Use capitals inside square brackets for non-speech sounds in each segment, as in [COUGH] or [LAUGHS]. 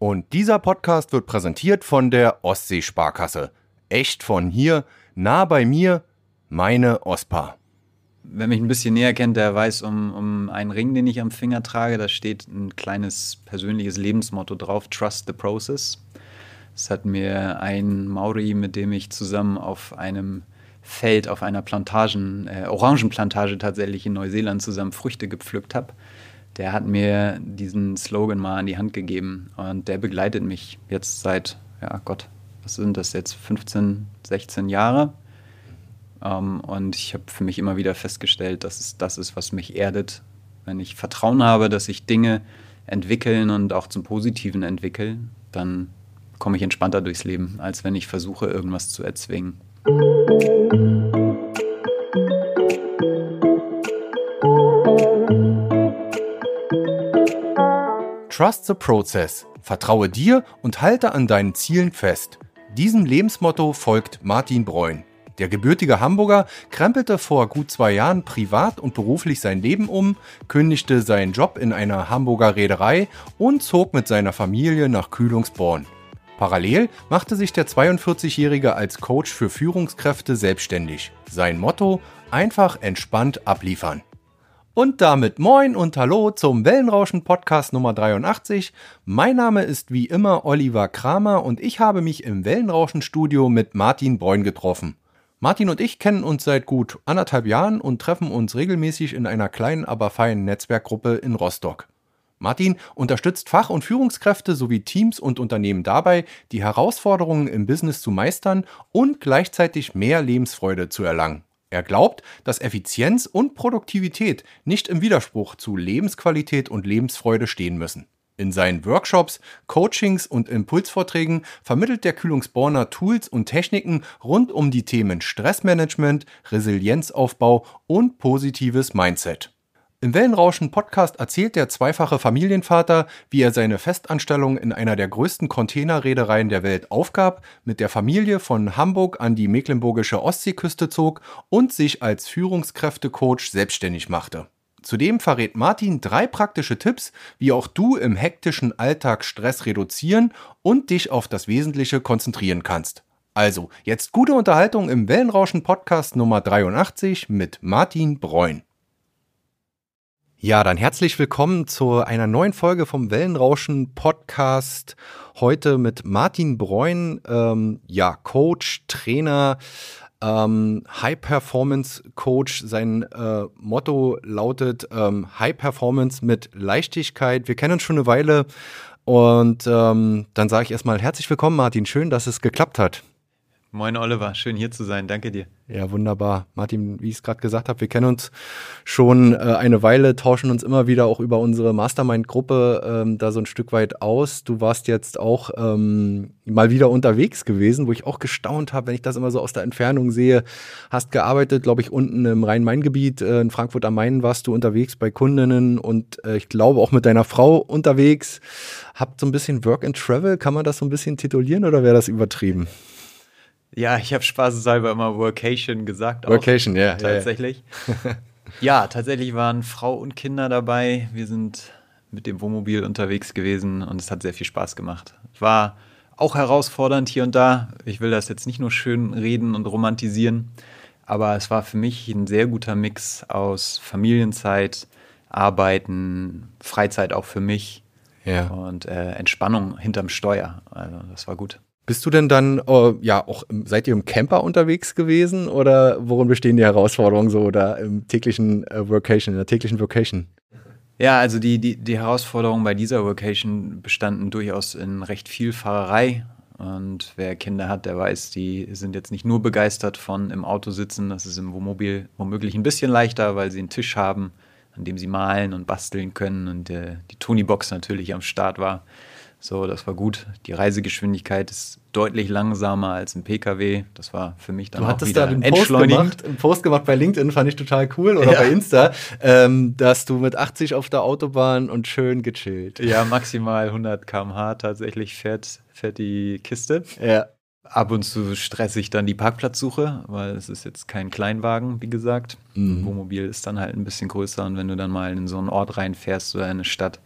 Und dieser Podcast wird präsentiert von der Ostseesparkasse. Echt von hier, nah bei mir, meine OSPA. Wer mich ein bisschen näher kennt, der weiß um, um einen Ring, den ich am Finger trage. Da steht ein kleines persönliches Lebensmotto drauf: Trust the process. Das hat mir ein Maori, mit dem ich zusammen auf einem Feld, auf einer Plantagen, äh, Orangenplantage tatsächlich in Neuseeland zusammen Früchte gepflückt habe, der hat mir diesen Slogan mal an die Hand gegeben und der begleitet mich jetzt seit, ja Gott, was sind das jetzt, 15, 16 Jahre. Um, ähm, und ich habe für mich immer wieder festgestellt, dass es das ist, was mich erdet. Wenn ich Vertrauen habe, dass sich Dinge entwickeln und auch zum Positiven entwickeln, dann komme ich entspannter durchs Leben, als wenn ich versuche, irgendwas zu erzwingen. Trust the process. Vertraue dir und halte an deinen Zielen fest. Diesem Lebensmotto folgt Martin Breun. Der gebürtige Hamburger krempelte vor gut zwei Jahren privat und beruflich sein Leben um, kündigte seinen Job in einer Hamburger Reederei und zog mit seiner Familie nach Kühlungsborn. Parallel machte sich der 42-Jährige als Coach für Führungskräfte selbstständig. Sein Motto: einfach entspannt abliefern. Und damit moin und hallo zum Wellenrauschen Podcast Nummer 83. Mein Name ist wie immer Oliver Kramer und ich habe mich im Wellenrauschen Studio mit Martin Bräun getroffen. Martin und ich kennen uns seit gut anderthalb Jahren und treffen uns regelmäßig in einer kleinen, aber feinen Netzwerkgruppe in Rostock. Martin unterstützt Fach- und Führungskräfte sowie Teams und Unternehmen dabei, die Herausforderungen im Business zu meistern und gleichzeitig mehr Lebensfreude zu erlangen. Er glaubt, dass Effizienz und Produktivität nicht im Widerspruch zu Lebensqualität und Lebensfreude stehen müssen. In seinen Workshops, Coachings und Impulsvorträgen vermittelt der Kühlungsborner Tools und Techniken rund um die Themen Stressmanagement, Resilienzaufbau und positives Mindset. Im Wellenrauschen Podcast erzählt der zweifache Familienvater, wie er seine Festanstellung in einer der größten Containerreedereien der Welt aufgab, mit der Familie von Hamburg an die mecklenburgische Ostseeküste zog und sich als Führungskräftecoach selbstständig machte. Zudem verrät Martin drei praktische Tipps, wie auch du im hektischen Alltag Stress reduzieren und dich auf das Wesentliche konzentrieren kannst. Also, jetzt gute Unterhaltung im Wellenrauschen Podcast Nummer 83 mit Martin Breun. Ja, dann herzlich willkommen zu einer neuen Folge vom Wellenrauschen Podcast. Heute mit Martin Breun, ähm, ja, Coach, Trainer, ähm, High Performance Coach. Sein äh, Motto lautet ähm, High Performance mit Leichtigkeit. Wir kennen uns schon eine Weile und ähm, dann sage ich erstmal herzlich willkommen, Martin. Schön, dass es geklappt hat. Moin Oliver, schön hier zu sein. Danke dir. Ja, wunderbar. Martin, wie ich es gerade gesagt habe, wir kennen uns schon äh, eine Weile, tauschen uns immer wieder auch über unsere Mastermind-Gruppe ähm, da so ein Stück weit aus. Du warst jetzt auch ähm, mal wieder unterwegs gewesen, wo ich auch gestaunt habe, wenn ich das immer so aus der Entfernung sehe. Hast gearbeitet, glaube ich, unten im Rhein-Main-Gebiet. Äh, in Frankfurt am Main warst du unterwegs bei Kundinnen und äh, ich glaube auch mit deiner Frau unterwegs. Habt so ein bisschen Work and Travel. Kann man das so ein bisschen titulieren oder wäre das übertrieben? Ja, ich habe spaßeshalber immer Workation gesagt. Workation, ja. Tatsächlich. Ja, [LAUGHS] ja, tatsächlich waren Frau und Kinder dabei. Wir sind mit dem Wohnmobil unterwegs gewesen und es hat sehr viel Spaß gemacht. War auch herausfordernd hier und da. Ich will das jetzt nicht nur schön reden und romantisieren, aber es war für mich ein sehr guter Mix aus Familienzeit, Arbeiten, Freizeit auch für mich ja. und äh, Entspannung hinterm Steuer. Also das war gut. Bist du denn dann, äh, ja, auch seid ihr im Camper unterwegs gewesen oder worin bestehen die Herausforderungen so da im täglichen äh, Workation, in der täglichen Vocation? Ja, also die, die, die Herausforderungen bei dieser Vocation bestanden durchaus in recht viel Fahrerei. Und wer Kinder hat, der weiß, die sind jetzt nicht nur begeistert von im Auto sitzen. Das ist im Wohnmobil womöglich ein bisschen leichter, weil sie einen Tisch haben, an dem sie malen und basteln können und äh, die Tony-Box natürlich am Start war. So, das war gut. Die Reisegeschwindigkeit ist deutlich langsamer als ein PKW. Das war für mich dann du auch wieder da einen Post gemacht, einen Post gemacht bei LinkedIn, fand ich total cool, oder ja. bei Insta, ähm, dass du mit 80 auf der Autobahn und schön gechillt. Ja, maximal 100 km/h tatsächlich fährt, fährt die Kiste. Ja. Ab und zu stresse ich dann die Parkplatzsuche, weil es ist jetzt kein Kleinwagen, wie gesagt. Mhm. Wohnmobil ist dann halt ein bisschen größer und wenn du dann mal in so einen Ort reinfährst oder in eine Stadt,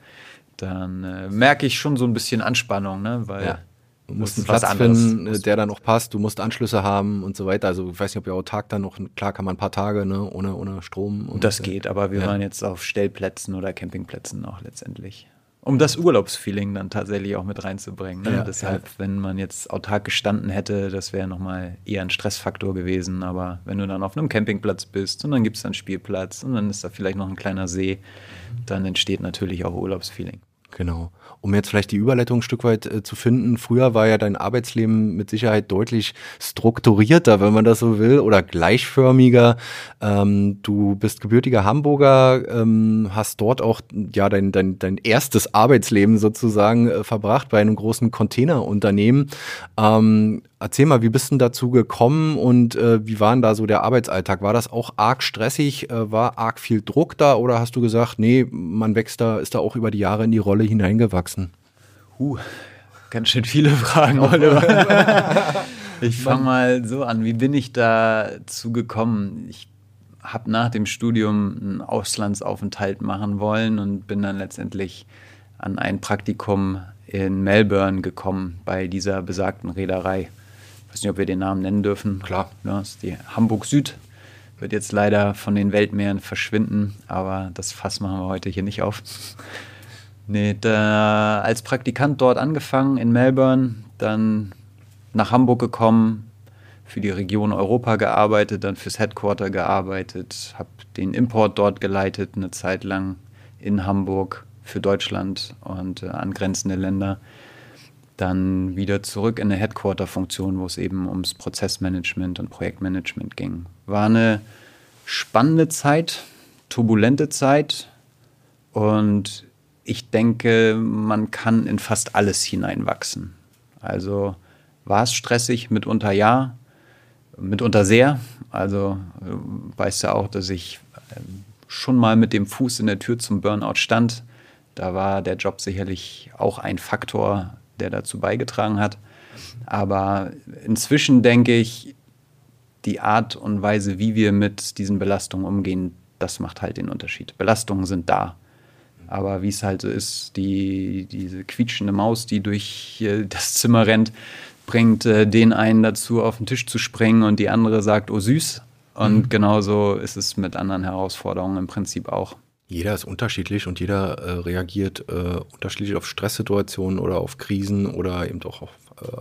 dann äh, merke ich schon so ein bisschen Anspannung, ne? weil ja. Du musst einen Platz finden, äh, der dann auch passt. Du musst Anschlüsse haben und so weiter. Also ich weiß nicht, ob ihr autark dann noch, klar kann man ein paar Tage ne, ohne, ohne Strom. Und das geht, aber wir ja. waren jetzt auf Stellplätzen oder Campingplätzen auch letztendlich. Um das Urlaubsfeeling dann tatsächlich auch mit reinzubringen. Ne? Ja, Deshalb, ja. wenn man jetzt autark gestanden hätte, das wäre nochmal eher ein Stressfaktor gewesen. Aber wenn du dann auf einem Campingplatz bist und dann gibt es einen Spielplatz und dann ist da vielleicht noch ein kleiner See, dann entsteht natürlich auch Urlaubsfeeling. Genau um jetzt vielleicht die Überleitung ein Stück weit äh, zu finden, früher war ja dein Arbeitsleben mit Sicherheit deutlich strukturierter, wenn man das so will, oder gleichförmiger. Ähm, du bist gebürtiger Hamburger, ähm, hast dort auch ja dein, dein, dein erstes Arbeitsleben sozusagen äh, verbracht bei einem großen Containerunternehmen. Ähm, Erzähl mal, wie bist du dazu gekommen und äh, wie war denn da so der Arbeitsalltag? War das auch arg stressig? Äh, war arg viel Druck da oder hast du gesagt, nee, man wächst da, ist da auch über die Jahre in die Rolle hineingewachsen? Huh, ganz schön viele Fragen, Oliver. [LAUGHS] ich fange mal so an. Wie bin ich dazu gekommen? Ich habe nach dem Studium einen Auslandsaufenthalt machen wollen und bin dann letztendlich an ein Praktikum in Melbourne gekommen bei dieser besagten Reederei weiß nicht, ob wir den Namen nennen dürfen. Klar. Ja, ist die Hamburg Süd. Wird jetzt leider von den Weltmeeren verschwinden, aber das Fass machen wir heute hier nicht auf. [LAUGHS] nee, da, als Praktikant dort angefangen in Melbourne, dann nach Hamburg gekommen, für die Region Europa gearbeitet, dann fürs Headquarter gearbeitet, habe den Import dort geleitet, eine Zeit lang in Hamburg für Deutschland und äh, angrenzende Länder dann wieder zurück in eine Headquarter-Funktion, wo es eben ums Prozessmanagement und Projektmanagement ging. War eine spannende Zeit, turbulente Zeit und ich denke, man kann in fast alles hineinwachsen. Also war es stressig, mitunter ja, mitunter sehr. Also äh, weißt du auch, dass ich ähm, schon mal mit dem Fuß in der Tür zum Burnout stand. Da war der Job sicherlich auch ein Faktor, der dazu beigetragen hat. Aber inzwischen denke ich, die Art und Weise, wie wir mit diesen Belastungen umgehen, das macht halt den Unterschied. Belastungen sind da. Aber wie es halt so ist, die, diese quietschende Maus, die durch das Zimmer rennt, bringt äh, den einen dazu, auf den Tisch zu springen und die andere sagt, oh süß. Und mhm. genauso ist es mit anderen Herausforderungen im Prinzip auch. Jeder ist unterschiedlich und jeder äh, reagiert äh, unterschiedlich auf Stresssituationen oder auf Krisen oder eben auch auf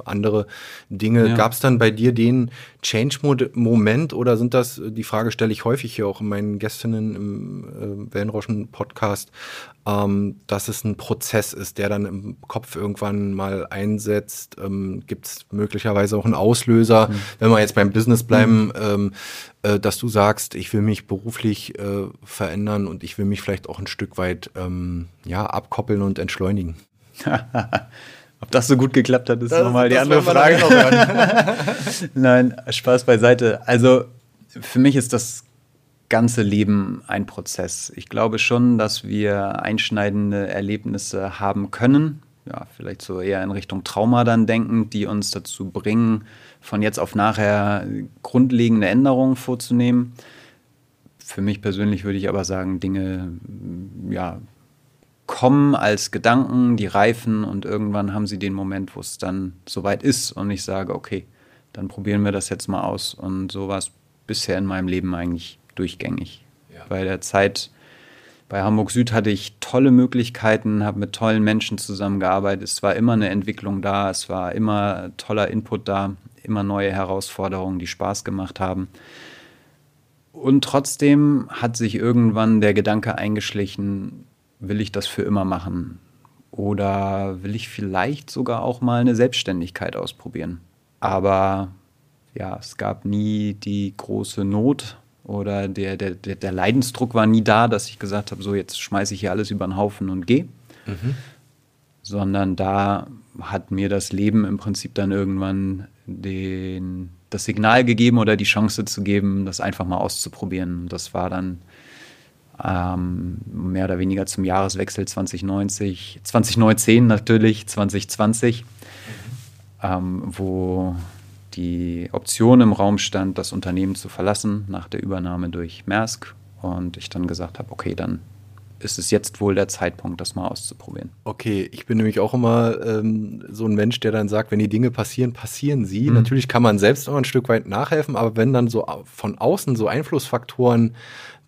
andere Dinge. Ja. Gab es dann bei dir den Change-Moment oder sind das, die Frage stelle ich häufig hier auch in meinen Gästinnen im äh, Wellenrauschen-Podcast, ähm, dass es ein Prozess ist, der dann im Kopf irgendwann mal einsetzt? Ähm, Gibt es möglicherweise auch einen Auslöser, mhm. wenn wir jetzt beim Business bleiben, mhm. ähm, äh, dass du sagst, ich will mich beruflich äh, verändern und ich will mich vielleicht auch ein Stück weit ähm, ja, abkoppeln und entschleunigen? [LAUGHS] Ob das so gut geklappt hat, ist nochmal die andere Frage. [LAUGHS] Nein, Spaß beiseite. Also für mich ist das ganze Leben ein Prozess. Ich glaube schon, dass wir einschneidende Erlebnisse haben können, ja, vielleicht so eher in Richtung Trauma dann denken, die uns dazu bringen, von jetzt auf nachher grundlegende Änderungen vorzunehmen. Für mich persönlich würde ich aber sagen, Dinge ja, kommen als Gedanken, die reifen und irgendwann haben sie den Moment, wo es dann soweit ist und ich sage, okay, dann probieren wir das jetzt mal aus. Und so war es bisher in meinem Leben eigentlich durchgängig. Ja. Bei der Zeit bei Hamburg Süd hatte ich tolle Möglichkeiten, habe mit tollen Menschen zusammengearbeitet. Es war immer eine Entwicklung da, es war immer toller Input da, immer neue Herausforderungen, die Spaß gemacht haben. Und trotzdem hat sich irgendwann der Gedanke eingeschlichen, will ich das für immer machen? Oder will ich vielleicht sogar auch mal eine Selbstständigkeit ausprobieren? Aber ja, es gab nie die große Not oder der, der, der Leidensdruck war nie da, dass ich gesagt habe, so jetzt schmeiße ich hier alles über den Haufen und gehe. Mhm. Sondern da hat mir das Leben im Prinzip dann irgendwann den, das Signal gegeben oder die Chance zu geben, das einfach mal auszuprobieren. Und das war dann ähm, mehr oder weniger zum Jahreswechsel 2090, 2019 natürlich, 2020, mhm. ähm, wo die Option im Raum stand, das Unternehmen zu verlassen nach der Übernahme durch Maersk. Und ich dann gesagt habe, okay, dann ist es jetzt wohl der Zeitpunkt, das mal auszuprobieren. Okay, ich bin nämlich auch immer ähm, so ein Mensch, der dann sagt, wenn die Dinge passieren, passieren sie. Mhm. Natürlich kann man selbst auch ein Stück weit nachhelfen, aber wenn dann so von außen so Einflussfaktoren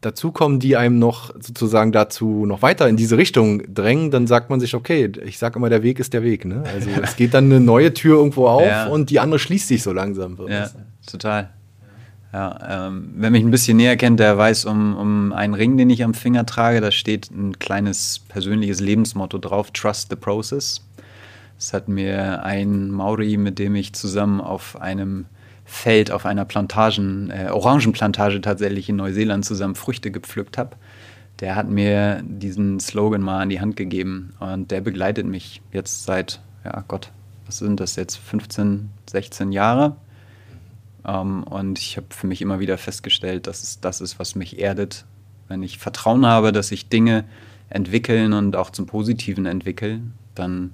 dazukommen, die einem noch sozusagen dazu noch weiter in diese Richtung drängen, dann sagt man sich, okay, ich sage immer, der Weg ist der Weg. Ne? Also [LAUGHS] es geht dann eine neue Tür irgendwo auf ja. und die andere schließt sich so langsam. Ja, total. Ja, ähm, wer mich ein bisschen näher kennt, der weiß um, um einen Ring, den ich am Finger trage. Da steht ein kleines persönliches Lebensmotto drauf: Trust the process. Das hat mir ein Maori, mit dem ich zusammen auf einem Feld, auf einer Plantagen, äh, Orangenplantage tatsächlich in Neuseeland zusammen Früchte gepflückt habe. Der hat mir diesen Slogan mal an die Hand gegeben und der begleitet mich jetzt seit, ja Gott, was sind das jetzt, 15, 16 Jahre ähm, und ich habe für mich immer wieder festgestellt, dass es das ist, was mich erdet. Wenn ich Vertrauen habe, dass sich Dinge entwickeln und auch zum Positiven entwickeln, dann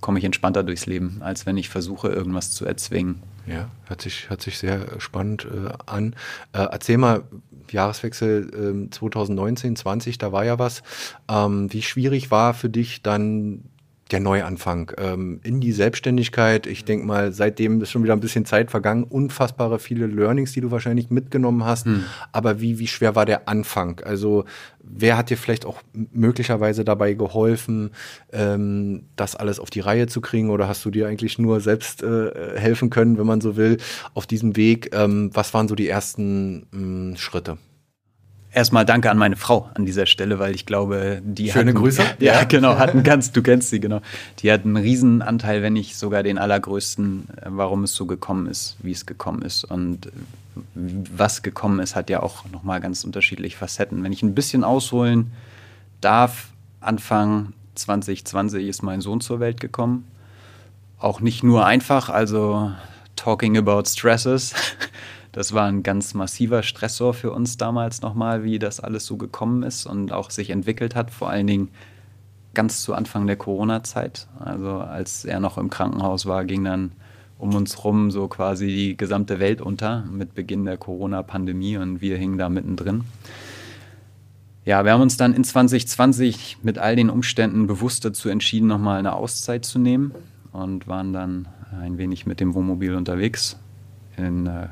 komme ich entspannter durchs Leben, als wenn ich versuche, irgendwas zu erzwingen. Ja, hört sich, hört sich sehr spannend äh, an. Äh, erzähl mal, Jahreswechsel äh, 2019, 20, da war ja was. Ähm, wie schwierig war für dich dann der Neuanfang ähm, in die Selbstständigkeit. Ich denke mal, seitdem ist schon wieder ein bisschen Zeit vergangen. Unfassbare viele Learnings, die du wahrscheinlich mitgenommen hast. Hm. Aber wie, wie schwer war der Anfang? Also wer hat dir vielleicht auch möglicherweise dabei geholfen, ähm, das alles auf die Reihe zu kriegen? Oder hast du dir eigentlich nur selbst äh, helfen können, wenn man so will, auf diesem Weg? Ähm, was waren so die ersten mh, Schritte? Erstmal danke an meine Frau an dieser Stelle, weil ich glaube, die Schöne hatten, Grüße. [LAUGHS] Ja, ja, genau, [LAUGHS] hatten ganz, du kennst sie, genau. Die hat einen Riesenanteil, wenn nicht sogar den allergrößten, äh, warum es so gekommen ist, wie es gekommen ist. Und äh, was gekommen ist, hat ja auch nochmal ganz unterschiedliche Facetten. Wenn ich ein bisschen ausholen darf, Anfang 2020 ist mein Sohn zur Welt gekommen. Auch nicht nur einfach, also talking about stresses. [LAUGHS] Das war ein ganz massiver Stressor für uns damals nochmal, wie das alles so gekommen ist und auch sich entwickelt hat, vor allen Dingen ganz zu Anfang der Corona-Zeit. Also als er noch im Krankenhaus war, ging dann um uns rum so quasi die gesamte Welt unter mit Beginn der Corona-Pandemie und wir hingen da mittendrin. Ja, wir haben uns dann in 2020 mit all den Umständen bewusst dazu entschieden, nochmal eine Auszeit zu nehmen und waren dann ein wenig mit dem Wohnmobil unterwegs in äh,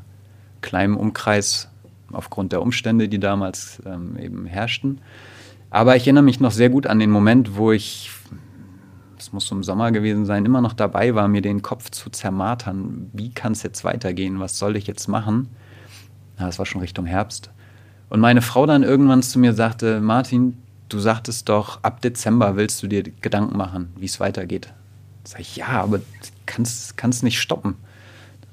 kleinem Umkreis aufgrund der Umstände, die damals ähm, eben herrschten. Aber ich erinnere mich noch sehr gut an den Moment, wo ich, es muss im Sommer gewesen sein, immer noch dabei war, mir den Kopf zu zermartern. Wie kann es jetzt weitergehen? Was soll ich jetzt machen? Ja, das war schon Richtung Herbst. Und meine Frau dann irgendwann zu mir sagte, Martin, du sagtest doch, ab Dezember willst du dir Gedanken machen, wie es weitergeht. Sag ich, ja, aber kannst kannst nicht stoppen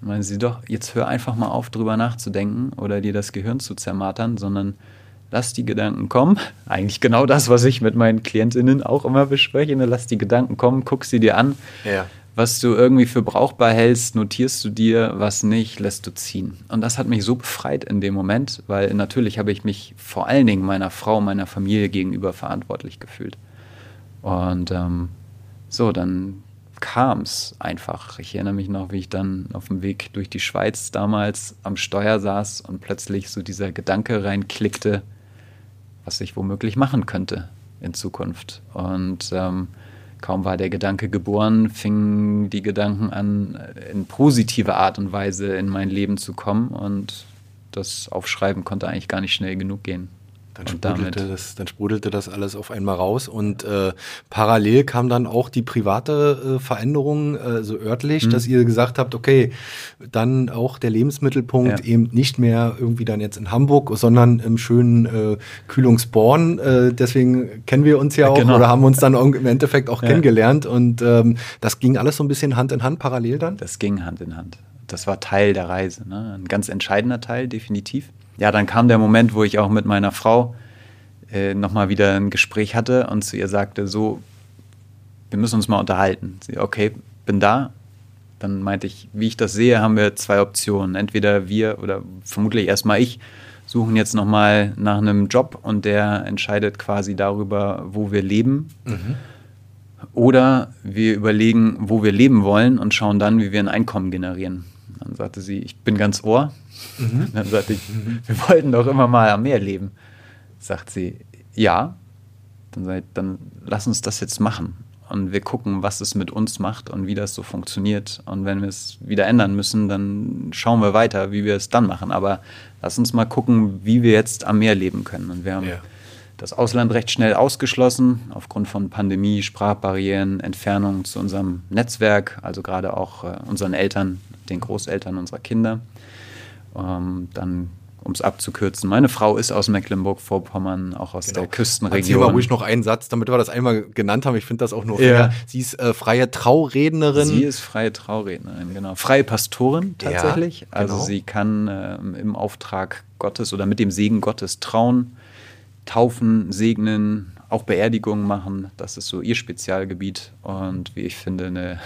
meinen sie doch, jetzt hör einfach mal auf, drüber nachzudenken oder dir das Gehirn zu zermartern, sondern lass die Gedanken kommen. Eigentlich genau das, was ich mit meinen KlientInnen auch immer bespreche. Ne? Lass die Gedanken kommen, guck sie dir an. Ja. Was du irgendwie für brauchbar hältst, notierst du dir, was nicht, lässt du ziehen. Und das hat mich so befreit in dem Moment, weil natürlich habe ich mich vor allen Dingen meiner Frau, meiner Familie gegenüber verantwortlich gefühlt. Und ähm, so, dann kam es einfach. Ich erinnere mich noch, wie ich dann auf dem Weg durch die Schweiz damals am Steuer saß und plötzlich so dieser Gedanke reinklickte, was ich womöglich machen könnte in Zukunft. Und ähm, kaum war der Gedanke geboren, fingen die Gedanken an, in positive Art und Weise in mein Leben zu kommen. Und das Aufschreiben konnte eigentlich gar nicht schnell genug gehen. Dann sprudelte, das, dann sprudelte das alles auf einmal raus und äh, parallel kam dann auch die private äh, Veränderung, äh, so örtlich, mhm. dass ihr gesagt habt, okay, dann auch der Lebensmittelpunkt ja. eben nicht mehr irgendwie dann jetzt in Hamburg, sondern im schönen äh, Kühlungsborn. Äh, deswegen kennen wir uns ja auch genau. oder haben uns dann im Endeffekt auch ja. kennengelernt und ähm, das ging alles so ein bisschen Hand in Hand parallel dann? Das ging Hand in Hand. Das war Teil der Reise, ne? ein ganz entscheidender Teil, definitiv ja, dann kam der Moment, wo ich auch mit meiner Frau äh, nochmal wieder ein Gespräch hatte und zu ihr sagte, so, wir müssen uns mal unterhalten. Sie, okay, bin da. Dann meinte ich, wie ich das sehe, haben wir zwei Optionen. Entweder wir oder vermutlich erstmal ich suchen jetzt nochmal nach einem Job und der entscheidet quasi darüber, wo wir leben. Mhm. Oder wir überlegen, wo wir leben wollen und schauen dann, wie wir ein Einkommen generieren. Dann sagte sie, ich bin ganz ohr. Mhm. [LAUGHS] Dann sagte ich, wir wollten doch immer mal am Meer leben. Sagt sie, ja, Dann, seid, dann lass uns das jetzt machen. Und wir gucken, was es mit uns macht und wie das so funktioniert. Und wenn wir es wieder ändern müssen, dann schauen wir weiter, wie wir es dann machen. Aber lass uns mal gucken, wie wir jetzt am Meer leben können. Und wir haben ja. das Ausland recht schnell ausgeschlossen, aufgrund von Pandemie, Sprachbarrieren, Entfernung zu unserem Netzwerk, also gerade auch äh, unseren Eltern, den Großeltern unserer Kinder. Ähm, dann um es abzukürzen. Meine Frau ist aus Mecklenburg-Vorpommern, auch aus genau. der Küstenregion. Erzähl mal ruhig noch einen Satz, damit wir das einmal genannt haben. Ich finde das auch nur fair. Ja. Sie ist äh, freie Traurednerin. Sie ist freie Traurednerin, genau. Freie Pastorin tatsächlich. Ja, also genau. Also sie kann äh, im Auftrag Gottes oder mit dem Segen Gottes trauen, taufen, segnen, auch Beerdigungen machen. Das ist so ihr Spezialgebiet und wie ich finde, eine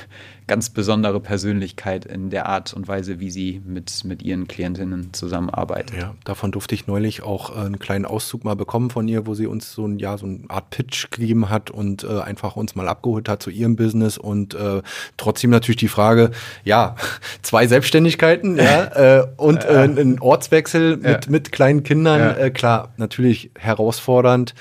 ganz besondere Persönlichkeit in der Art und Weise, wie sie mit, mit ihren Klientinnen zusammenarbeitet. Ja, davon durfte ich neulich auch äh, einen kleinen Auszug mal bekommen von ihr, wo sie uns so ein, ja, so eine Art Pitch gegeben hat und äh, einfach uns mal abgeholt hat zu ihrem Business und äh, trotzdem natürlich die Frage, ja, [LAUGHS] zwei Selbstständigkeiten ja, [LAUGHS] äh, und äh, ein Ortswechsel mit, mit kleinen Kindern, äh, klar, natürlich herausfordernd.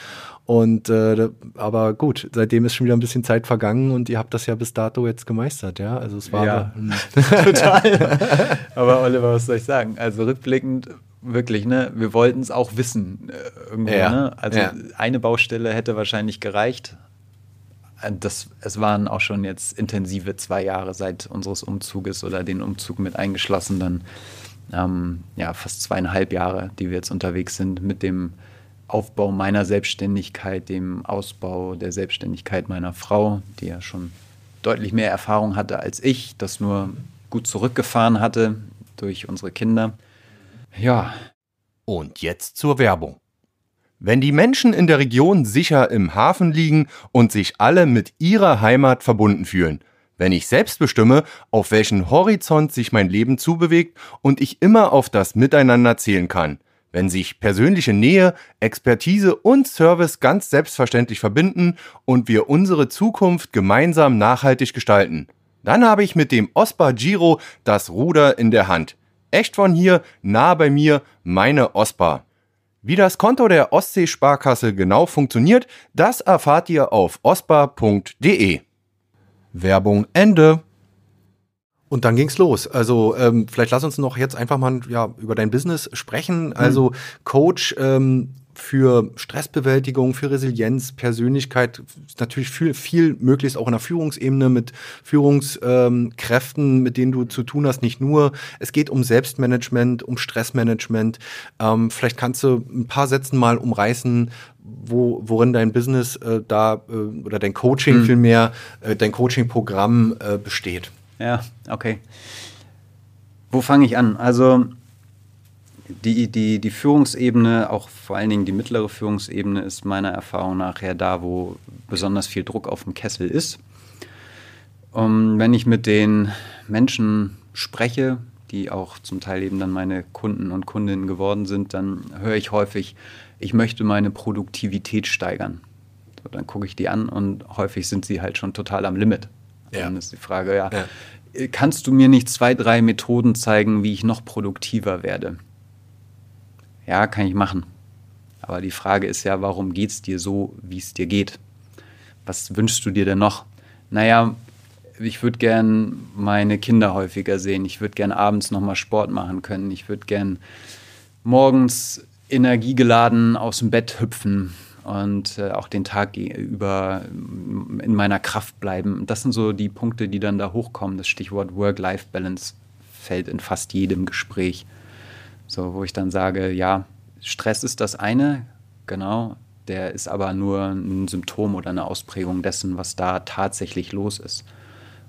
Und äh, aber gut, seitdem ist schon wieder ein bisschen Zeit vergangen und ihr habt das ja bis dato jetzt gemeistert, ja? Also es war ja, [LAUGHS] [LAUGHS] total. aber Oliver, was soll ich sagen? Also rückblickend wirklich, ne? Wir wollten es auch wissen äh, irgendwo, ja. ne? Also ja. eine Baustelle hätte wahrscheinlich gereicht. Das, es waren auch schon jetzt intensive zwei Jahre seit unseres Umzuges oder den Umzug mit eingeschlossen, dann ähm, ja fast zweieinhalb Jahre, die wir jetzt unterwegs sind mit dem Aufbau meiner Selbstständigkeit, dem Ausbau der Selbstständigkeit meiner Frau, die ja schon deutlich mehr Erfahrung hatte als ich, das nur gut zurückgefahren hatte durch unsere Kinder. Ja. Und jetzt zur Werbung. Wenn die Menschen in der Region sicher im Hafen liegen und sich alle mit ihrer Heimat verbunden fühlen, wenn ich selbst bestimme, auf welchen Horizont sich mein Leben zubewegt und ich immer auf das Miteinander zählen kann – wenn sich persönliche Nähe, Expertise und Service ganz selbstverständlich verbinden und wir unsere Zukunft gemeinsam nachhaltig gestalten. Dann habe ich mit dem OSPA Giro das Ruder in der Hand. Echt von hier, nah bei mir, meine OSPA. Wie das Konto der Ostsee-Sparkasse genau funktioniert, das erfahrt ihr auf ospa.de. Werbung Ende. Und dann ging's los. Also ähm, vielleicht lass uns noch jetzt einfach mal ja, über dein Business sprechen. Mhm. Also Coach ähm, für Stressbewältigung, für Resilienz, Persönlichkeit, natürlich viel, viel möglichst auch in der Führungsebene mit Führungskräften, ähm, mit denen du zu tun hast. Nicht nur, es geht um Selbstmanagement, um Stressmanagement. Ähm, vielleicht kannst du ein paar Sätzen mal umreißen, wo, worin dein Business äh, da äh, oder dein Coaching mhm. vielmehr, äh, dein Coaching-Programm äh, besteht. Ja, okay. Wo fange ich an? Also die, die, die Führungsebene, auch vor allen Dingen die mittlere Führungsebene, ist meiner Erfahrung nach ja da, wo besonders viel Druck auf dem Kessel ist. Um, wenn ich mit den Menschen spreche, die auch zum Teil eben dann meine Kunden und Kundinnen geworden sind, dann höre ich häufig, ich möchte meine Produktivität steigern. So, dann gucke ich die an und häufig sind sie halt schon total am Limit. Ja. Dann ist die Frage, ja, ja, kannst du mir nicht zwei, drei Methoden zeigen, wie ich noch produktiver werde? Ja, kann ich machen. Aber die Frage ist ja, warum geht es dir so, wie es dir geht? Was wünschst du dir denn noch? Naja, ich würde gern meine Kinder häufiger sehen. Ich würde gern abends nochmal Sport machen können. Ich würde gern morgens energiegeladen aus dem Bett hüpfen und äh, auch den Tag über in meiner Kraft bleiben. Das sind so die Punkte, die dann da hochkommen. Das Stichwort Work-Life-Balance fällt in fast jedem Gespräch. So, wo ich dann sage, ja, Stress ist das eine, genau, der ist aber nur ein Symptom oder eine Ausprägung dessen, was da tatsächlich los ist.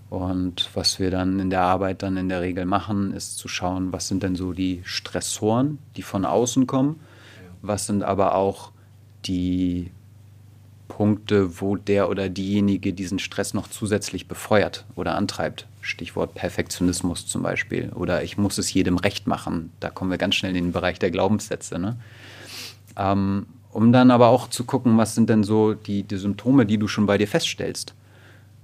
Und was wir dann in der Arbeit dann in der Regel machen, ist zu schauen, was sind denn so die Stressoren, die von außen kommen, was sind aber auch die Punkte, wo der oder diejenige diesen Stress noch zusätzlich befeuert oder antreibt. Stichwort Perfektionismus zum Beispiel. Oder ich muss es jedem recht machen. Da kommen wir ganz schnell in den Bereich der Glaubenssätze. Ne? Ähm, um dann aber auch zu gucken, was sind denn so die, die Symptome, die du schon bei dir feststellst.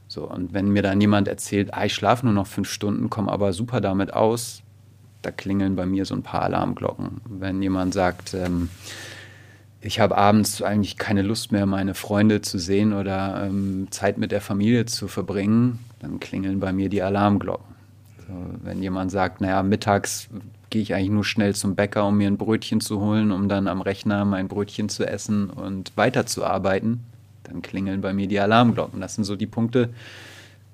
So, und wenn mir dann jemand erzählt, ah, ich schlafe nur noch fünf Stunden, komme aber super damit aus, da klingeln bei mir so ein paar Alarmglocken. Wenn jemand sagt, ähm, ich habe abends eigentlich keine Lust mehr, meine Freunde zu sehen oder ähm, Zeit mit der Familie zu verbringen, dann klingeln bei mir die Alarmglocken. So, wenn jemand sagt, naja, mittags gehe ich eigentlich nur schnell zum Bäcker, um mir ein Brötchen zu holen, um dann am Rechner mein Brötchen zu essen und weiterzuarbeiten, dann klingeln bei mir die Alarmglocken. Das sind so die Punkte,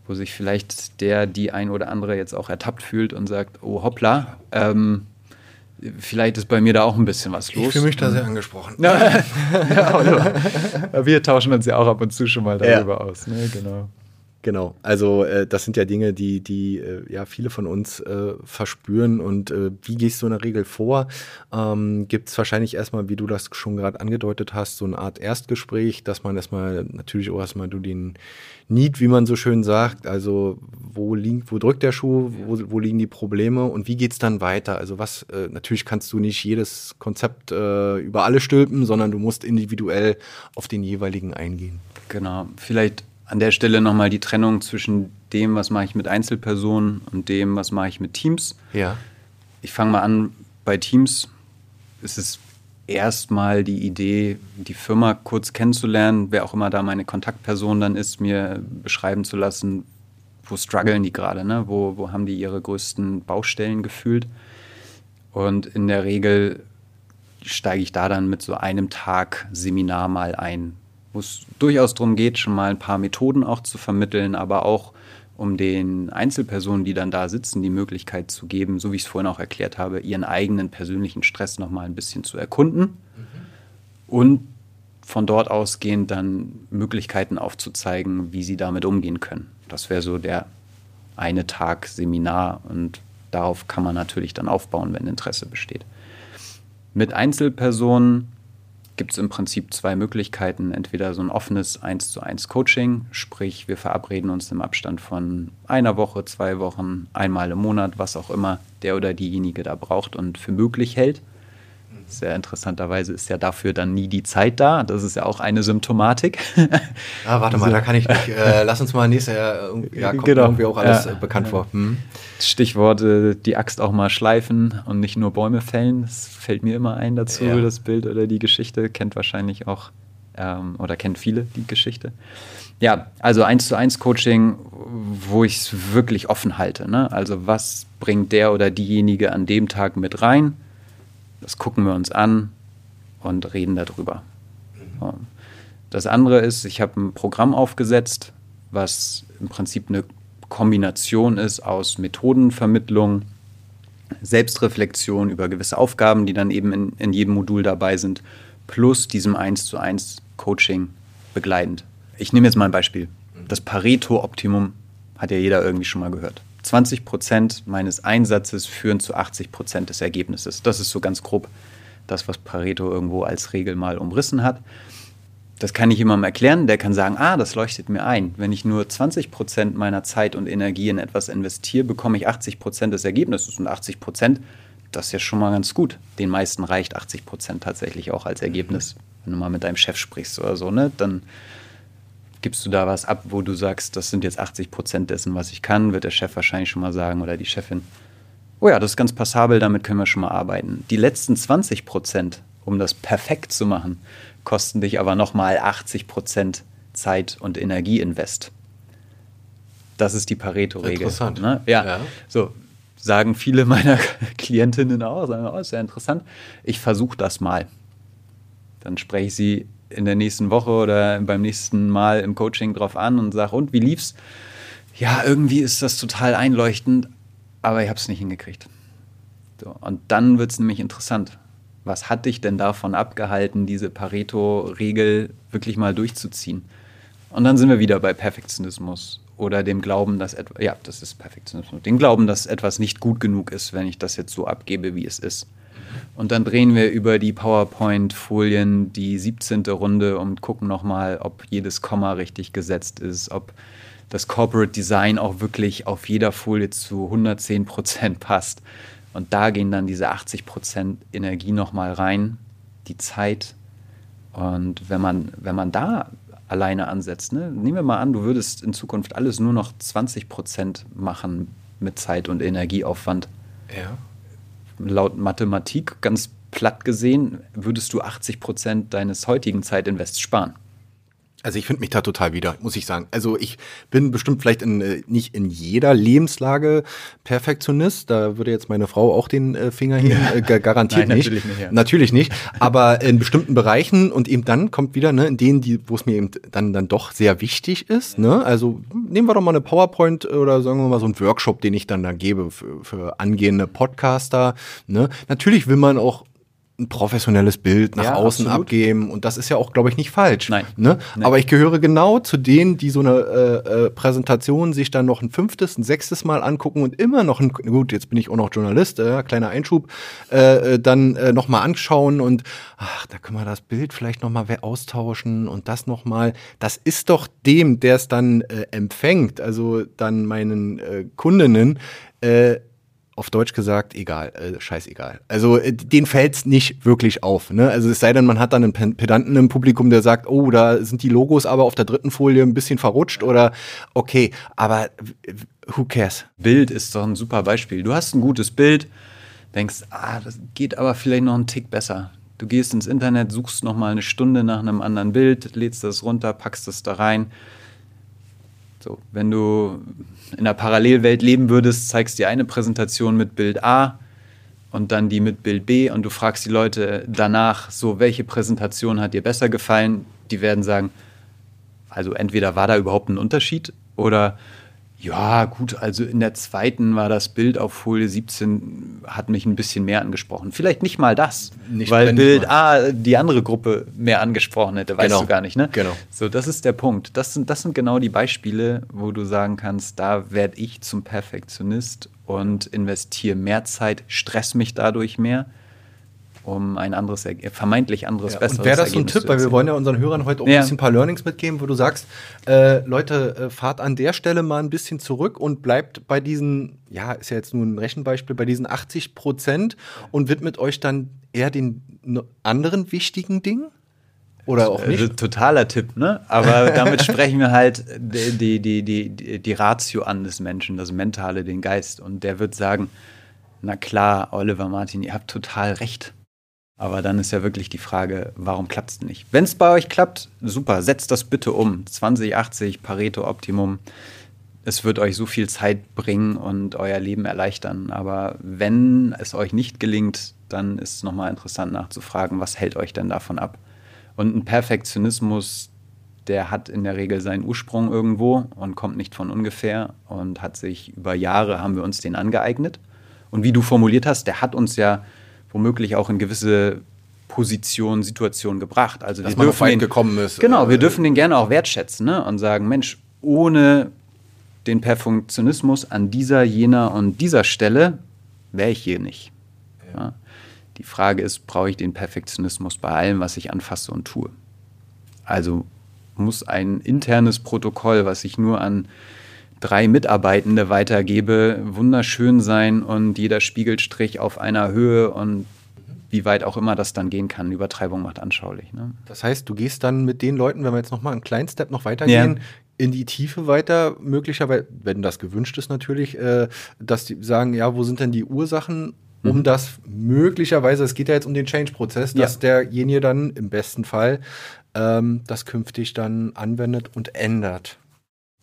wo sich vielleicht der, die ein oder andere jetzt auch ertappt fühlt und sagt, oh hoppla, ähm, vielleicht ist bei mir da auch ein bisschen was los. Ich fühle mich da sehr angesprochen. [LAUGHS] ja, wir tauschen uns ja auch ab und zu schon mal darüber ja. aus. Ne? Genau. Genau, also äh, das sind ja Dinge, die, die äh, ja viele von uns äh, verspüren. Und äh, wie gehst du in der Regel vor? Ähm, Gibt es wahrscheinlich erstmal, wie du das schon gerade angedeutet hast, so eine Art Erstgespräch, dass man erstmal natürlich auch erstmal du den Need, wie man so schön sagt, also wo liegt, wo drückt der Schuh, wo, wo liegen die Probleme und wie geht's dann weiter? Also was, äh, natürlich kannst du nicht jedes Konzept äh, über alle stülpen, sondern du musst individuell auf den jeweiligen eingehen. Genau, vielleicht an der Stelle nochmal die Trennung zwischen dem, was mache ich mit Einzelpersonen und dem, was mache ich mit Teams. Ja. Ich fange mal an, bei Teams ist es erstmal die Idee, die Firma kurz kennenzulernen, wer auch immer da meine Kontaktperson dann ist, mir beschreiben zu lassen, wo strugglen die gerade, ne? wo, wo haben die ihre größten Baustellen gefühlt. Und in der Regel steige ich da dann mit so einem Tag Seminar mal ein, wo es durchaus darum geht, schon mal ein paar Methoden auch zu vermitteln, aber auch um den Einzelpersonen, die dann da sitzen, die Möglichkeit zu geben, so wie ich es vorhin auch erklärt habe, ihren eigenen persönlichen Stress noch mal ein bisschen zu erkunden mhm. und von dort ausgehend dann Möglichkeiten aufzuzeigen, wie sie damit umgehen können. Das wäre so der eine Tag Seminar und darauf kann man natürlich dann aufbauen, wenn Interesse besteht. Mit Einzelpersonen gibt es im Prinzip zwei Möglichkeiten. Entweder so ein offenes 1 zu 1 Coaching, sprich wir verabreden uns im Abstand von einer Woche, zwei Wochen, einmal im Monat, was auch immer der oder diejenige da braucht und für möglich hält. Sehr interessanterweise ist ja dafür dann nie die Zeit da. Das ist ja auch eine Symptomatik. Ah, warte mal, da kann ich nicht. Äh, lass uns mal nächstes Jahr. Ja, kommt genau. irgendwie auch alles ja. Bekannt vor. Hm. Stichwort äh, die Axt auch mal schleifen und nicht nur Bäume fällen. Das fällt mir immer ein dazu, ja. das Bild oder die Geschichte. Kennt wahrscheinlich auch ähm, oder kennt viele die Geschichte. Ja, also eins zu eins Coaching, wo ich es wirklich offen halte. Ne? Also was bringt der oder diejenige an dem Tag mit rein? Das gucken wir uns an und reden darüber. Das andere ist, ich habe ein Programm aufgesetzt, was im Prinzip eine Kombination ist aus Methodenvermittlung, Selbstreflexion über gewisse Aufgaben, die dann eben in, in jedem Modul dabei sind, plus diesem 1 zu 1 Coaching begleitend. Ich nehme jetzt mal ein Beispiel. Das Pareto-Optimum hat ja jeder irgendwie schon mal gehört. 20 Prozent meines Einsatzes führen zu 80 Prozent des Ergebnisses. Das ist so ganz grob das, was Pareto irgendwo als Regel mal umrissen hat. Das kann ich jemandem erklären, der kann sagen, ah, das leuchtet mir ein. Wenn ich nur 20 Prozent meiner Zeit und Energie in etwas investiere, bekomme ich 80 Prozent des Ergebnisses. Und 80 Prozent, das ist ja schon mal ganz gut. Den meisten reicht 80 Prozent tatsächlich auch als Ergebnis. Wenn du mal mit deinem Chef sprichst oder so, ne, dann gibst du da was ab, wo du sagst, das sind jetzt 80 Prozent dessen, was ich kann, wird der Chef wahrscheinlich schon mal sagen oder die Chefin, oh ja, das ist ganz passabel, damit können wir schon mal arbeiten. Die letzten 20 Prozent, um das perfekt zu machen, kosten dich aber nochmal 80 Prozent Zeit und Energieinvest. Das ist die Pareto-Regel. Interessant. Ne? Ja. ja. So sagen viele meiner [LAUGHS] Klientinnen auch, sagen, oh, ist ja interessant. Ich versuche das mal. Dann spreche ich sie in der nächsten Woche oder beim nächsten Mal im Coaching drauf an und sage, und wie lief's? Ja, irgendwie ist das total einleuchtend, aber ich habe es nicht hingekriegt. So, und dann wird es nämlich interessant. Was hat dich denn davon abgehalten, diese Pareto-Regel wirklich mal durchzuziehen? Und dann sind wir wieder bei Perfektionismus oder dem Glauben, dass etwas, ja, das ist Perfektionismus, dem Glauben, dass etwas nicht gut genug ist, wenn ich das jetzt so abgebe, wie es ist. Und dann drehen wir über die PowerPoint-Folien die 17. Runde und gucken nochmal, ob jedes Komma richtig gesetzt ist, ob das Corporate Design auch wirklich auf jeder Folie zu 110 Prozent passt. Und da gehen dann diese 80 Prozent Energie nochmal rein, die Zeit. Und wenn man, wenn man da alleine ansetzt, ne, nehmen wir mal an, du würdest in Zukunft alles nur noch 20 Prozent machen mit Zeit und Energieaufwand. Ja laut Mathematik ganz platt gesehen, würdest du 80 Prozent deines heutigen Zeitinvests sparen. Also ich finde mich da total wieder, muss ich sagen. Also ich bin bestimmt vielleicht in, äh, nicht in jeder Lebenslage Perfektionist. Da würde jetzt meine Frau auch den äh, Finger hin, äh, garantiert Nein, nicht. Natürlich nicht, ja. natürlich nicht. Aber in bestimmten Bereichen und eben dann kommt wieder, ne, in denen, die, wo es mir eben dann, dann doch sehr wichtig ist. Ne? Also nehmen wir doch mal eine PowerPoint oder sagen wir mal so einen Workshop, den ich dann da gebe für, für angehende Podcaster. Ne? Natürlich will man auch ein professionelles Bild nach ja, außen absolut. abgeben und das ist ja auch, glaube ich, nicht falsch. Nein. Ne? Nein. Aber ich gehöre genau zu denen, die so eine äh, äh, Präsentation sich dann noch ein fünftes, ein sechstes Mal angucken und immer noch ein, gut, jetzt bin ich auch noch Journalist, äh, kleiner Einschub, äh, äh dann äh, noch mal anschauen und ach, da können wir das Bild vielleicht noch mal austauschen und das noch mal. Das ist doch dem, der es dann äh, empfängt, also dann meinen äh, Kundinnen, äh, auf Deutsch gesagt, egal, äh, scheißegal. Also äh, den fällt's nicht wirklich auf. Ne? Also es sei denn, man hat dann einen Pedanten im Publikum, der sagt, oh, da sind die Logos aber auf der dritten Folie ein bisschen verrutscht oder okay, aber who cares? Bild ist doch ein super Beispiel. Du hast ein gutes Bild, denkst, ah, das geht aber vielleicht noch einen Tick besser. Du gehst ins Internet, suchst noch mal eine Stunde nach einem anderen Bild, lädst das runter, packst es da rein so, wenn du in einer Parallelwelt leben würdest, zeigst dir eine Präsentation mit Bild A und dann die mit Bild B und du fragst die Leute danach, so welche Präsentation hat dir besser gefallen? Die werden sagen, also entweder war da überhaupt ein Unterschied oder ja, gut, also in der zweiten war das Bild auf Folie 17, hat mich ein bisschen mehr angesprochen. Vielleicht nicht mal das, nicht weil Bild A die andere Gruppe mehr angesprochen hätte, weißt genau. du gar nicht, ne? Genau. So, das ist der Punkt. Das sind, das sind genau die Beispiele, wo du sagen kannst, da werde ich zum Perfektionist und investiere mehr Zeit, stress mich dadurch mehr um ein anderes, vermeintlich anderes, ja, besseres Wäre das so ein Tipp, weil wir wollen ja unseren Hörern heute auch ja. ein bisschen ein paar Learnings mitgeben, wo du sagst, äh, Leute, äh, fahrt an der Stelle mal ein bisschen zurück und bleibt bei diesen, ja, ist ja jetzt nur ein Rechenbeispiel, bei diesen 80 Prozent und widmet euch dann eher den anderen wichtigen Dingen? Oder auch nicht? Äh, totaler Tipp, ne? Aber [LAUGHS] damit sprechen wir halt die, die, die, die, die Ratio an des Menschen, das Mentale, den Geist. Und der wird sagen, na klar, Oliver Martin, ihr habt total recht. Aber dann ist ja wirklich die Frage, warum klappt es nicht? Wenn es bei euch klappt, super, setzt das bitte um. 2080 Pareto Optimum. Es wird euch so viel Zeit bringen und euer Leben erleichtern. Aber wenn es euch nicht gelingt, dann ist es nochmal interessant nachzufragen, was hält euch denn davon ab? Und ein Perfektionismus, der hat in der Regel seinen Ursprung irgendwo und kommt nicht von ungefähr und hat sich über Jahre haben wir uns den angeeignet. Und wie du formuliert hast, der hat uns ja womöglich auch in gewisse Positionen, Situationen gebracht. Also Dass wir dürfen den, gekommen ist. Genau, wir äh, dürfen den gerne auch wertschätzen ne? und sagen, Mensch, ohne den Perfektionismus an dieser, jener und dieser Stelle wäre ich hier nicht. Ja. Ja? Die Frage ist, brauche ich den Perfektionismus bei allem, was ich anfasse und tue? Also muss ein internes Protokoll, was ich nur an drei Mitarbeitende weitergebe, wunderschön sein und jeder Spiegelstrich auf einer Höhe und wie weit auch immer das dann gehen kann. Übertreibung macht anschaulich. Ne? Das heißt, du gehst dann mit den Leuten, wenn wir jetzt nochmal einen kleinen Step noch weitergehen, ja. in die Tiefe weiter, möglicherweise, wenn das gewünscht ist natürlich, äh, dass die sagen, ja, wo sind denn die Ursachen um mhm. das möglicherweise, es geht ja jetzt um den Change-Prozess, dass ja. derjenige dann im besten Fall ähm, das künftig dann anwendet und ändert.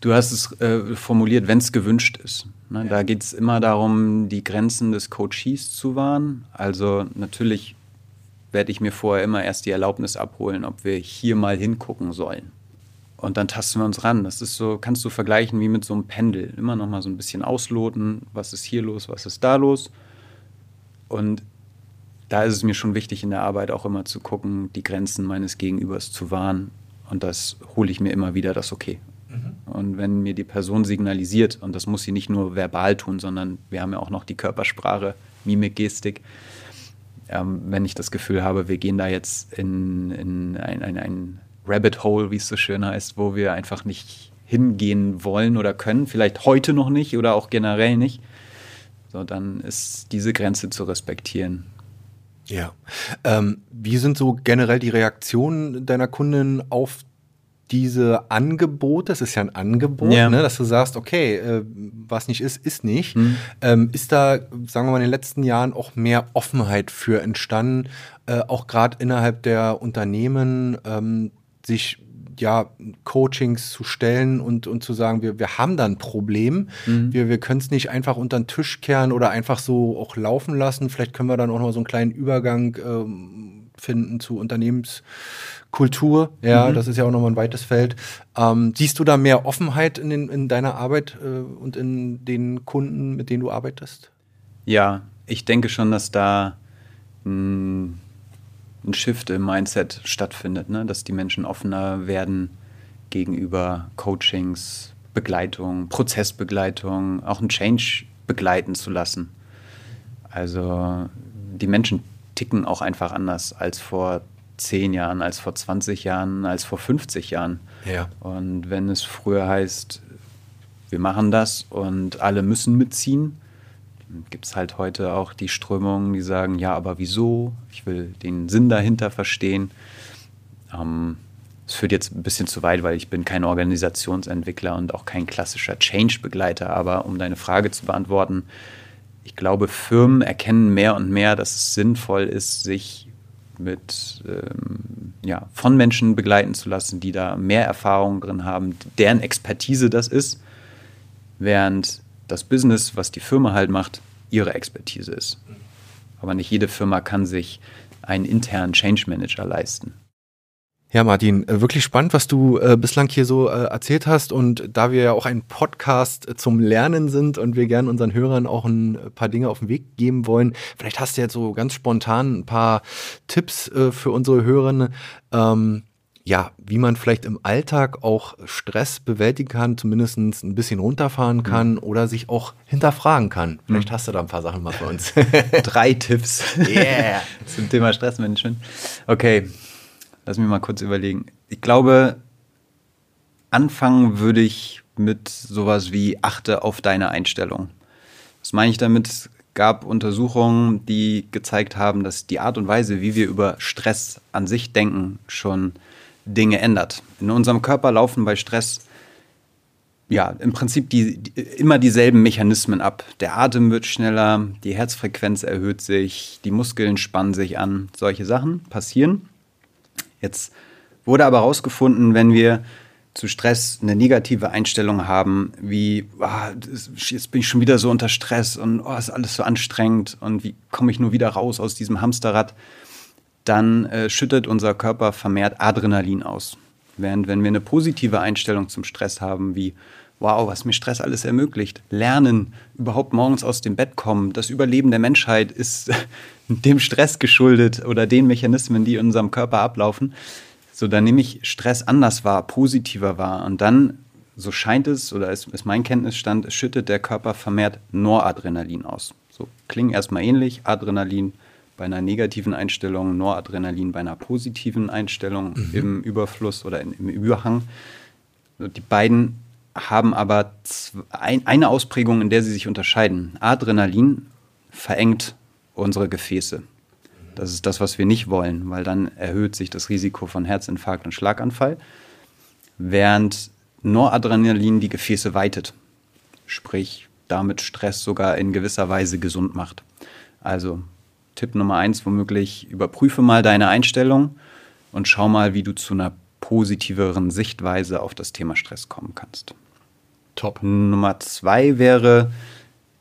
Du hast es äh, formuliert, wenn es gewünscht ist. Ne? Ja. Da geht es immer darum, die Grenzen des Coaches zu wahren. Also natürlich werde ich mir vorher immer erst die Erlaubnis abholen, ob wir hier mal hingucken sollen. Und dann tasten wir uns ran. Das ist so, kannst du vergleichen wie mit so einem Pendel. Immer noch mal so ein bisschen ausloten, was ist hier los, was ist da los. Und da ist es mir schon wichtig in der Arbeit auch immer zu gucken, die Grenzen meines Gegenübers zu wahren. Und das hole ich mir immer wieder das Okay. Und wenn mir die Person signalisiert, und das muss sie nicht nur verbal tun, sondern wir haben ja auch noch die Körpersprache, Mimik, Gestik, ähm, wenn ich das Gefühl habe, wir gehen da jetzt in, in ein, ein, ein Rabbit Hole, wie es so schön heißt, wo wir einfach nicht hingehen wollen oder können, vielleicht heute noch nicht oder auch generell nicht, so dann ist diese Grenze zu respektieren. Ja. Ähm, wie sind so generell die Reaktionen deiner Kunden auf diese Angebote, es ist ja ein Angebot, Ja. ne, dass du sagst, okay, äh, was nicht ist, ist nicht. Mhm. Ähm, ist da, sagen wir mal, in den letzten Jahren auch mehr Offenheit für entstanden, äh, auch gerade innerhalb der Unternehmen, ähm, sich ja, Coachings zu stellen und, und zu sagen, wir, wir haben da ein Problem. Mhm. Wir, wir können es nicht einfach unter den Tisch kehren oder einfach so auch laufen lassen. Vielleicht können wir dann auch noch so einen kleinen Übergang ähm, finden zu Unternehmenskultur. Ja, Mhm. das ist ja auch nochmal ein weites Feld. Ähm, siehst du da mehr Offenheit in, den, in deiner Arbeit äh, und in den Kunden, mit denen du arbeitest? Ja, ich denke schon, dass da ein, ein Shift im Mindset stattfindet, ne? dass die Menschen offener werden gegenüber Coachings, Begleitung, Prozessbegleitung, auch einen Change begleiten zu lassen. Also die Menschen ticken auch einfach anders als vor 10 Jahren, als vor 20 Jahren, als vor 50 Jahren. Ja. Und wenn es früher heißt, wir machen das und alle müssen mitziehen, gibt es halt heute auch die Strömungen, die sagen, ja, aber wieso? Ich will den Sinn dahinter verstehen. Ähm, das führt jetzt ein bisschen zu weit, weil ich bin kein Organisationsentwickler und auch kein klassischer Change-Begleiter. Aber um deine Frage zu beantworten, ich glaube, Firmen erkennen mehr und mehr, dass es sinnvoll ist, sich mit ähm, ja, von Menschen begleiten zu lassen, die da mehr Erfahrung drin haben, deren Expertise das ist, während das Business, was die Firma halt macht, ihre Expertise ist. Aber nicht jede Firma kann sich einen internen Change Manager leisten. Ja, Martin, äh, wirklich spannend, was du äh, bislang hier so äh, erzählt hast. Und da wir ja auch ein Podcast zum Lernen sind und wir gerne unseren Hörern auch ein paar Dinge auf den Weg geben wollen, vielleicht hast du jetzt so ganz spontan ein paar Tipps äh, für unsere Hörerinnen. Ähm, ja, wie man vielleicht im Alltag auch Stress bewältigen kann, zumindest ein bisschen runterfahren kann oder sich auch hinterfragen kann. Vielleicht hast du da ein paar Sachen mal für uns. [LAUGHS] [LAUGHS] Drei Tipps Yeah. [LAUGHS] zum Thema Stressmanagement. Okay, lass mich mal kurz überlegen. Ich glaube, anfangen würde ich mit sowas wie achte auf deine Einstellung. Was meine ich damit? Es gab Untersuchungen, die gezeigt haben, dass die Art und Weise, wie wir über Stress an sich denken, schon Dinge ändert. In unserem Körper laufen bei Stress ja, im Prinzip die, die, immer dieselben Mechanismen ab. Der Atem wird schneller, die Herzfrequenz erhöht sich, die Muskeln spannen sich an. Solche Sachen passieren. Jetzt wurde aber herausgefunden, wenn wir zu Stress eine negative Einstellung haben, wie das- jetzt bin ich schon wieder so unter Stress und oh, ist alles so anstrengend und wie komme ich nur wieder raus aus diesem Hamsterrad, dann äh, schüttet unser Körper vermehrt Adrenalin aus. Während wenn wir eine positive Einstellung zum Stress haben, wie wow, was mir Stress alles ermöglicht, lernen, überhaupt morgens aus dem Bett kommen, das Überleben der Menschheit ist [LAUGHS] dem Stress geschuldet oder den Mechanismen, die in unserem Körper ablaufen. So, dann nehme ich Stress anders wahr, positiver wahr und dann, so scheint es oder ist, ist mein Kenntnisstand, schüttet der Körper vermehrt Noradrenalin aus. So klingen erstmal ähnlich, Adrenalin bei einer negativen Einstellung, Noradrenalin bei einer positiven Einstellung im Überfluss oder in, im Überhang. Die beiden haben aber ein, eine Ausprägung, in der sie sich unterscheiden. Adrenalin verengt unsere Gefäße. Das ist das, was wir nicht wollen, weil dann erhöht sich das Risiko von Herzinfarkt und Schlaganfall, während Noradrenalin die Gefäße weitet, sprich damit Stress sogar in gewisser Weise gesund macht. Also Tipp Nummer eins womöglich, überprüfe mal deine Einstellung und schau mal, wie du zu einer positiveren Sichtweise auf das Thema Stress kommen kannst. Top. Nummer zwei wäre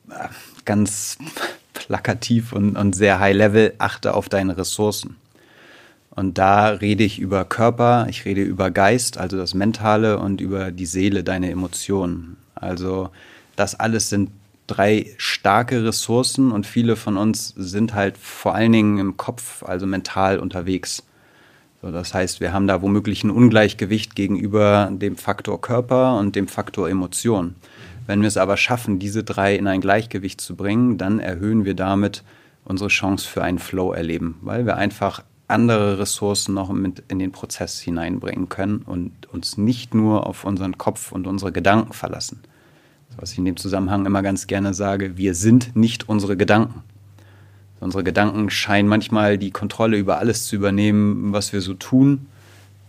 äh, ganz [LAUGHS] plakativ und, und sehr high level, achte auf deine Ressourcen. Und da rede ich über Körper, ich rede über Geist, also das Mentale und über die Seele, deine Emotionen. Also das alles sind drei starke Ressourcen und viele von uns sind halt vor allen Dingen im Kopf, also mental unterwegs. So, das heißt, wir haben da womöglich ein Ungleichgewicht gegenüber dem Faktor Körper und dem Faktor Emotion. Wenn wir es aber schaffen, diese drei in ein Gleichgewicht zu bringen, dann erhöhen wir damit unsere Chance für einen Flow erleben, weil wir einfach andere Ressourcen noch mit in den Prozess hineinbringen können und uns nicht nur auf unseren Kopf und unsere Gedanken verlassen. Was ich in dem Zusammenhang immer ganz gerne sage, wir sind nicht unsere Gedanken. Unsere Gedanken scheinen manchmal die Kontrolle über alles zu übernehmen, was wir so tun.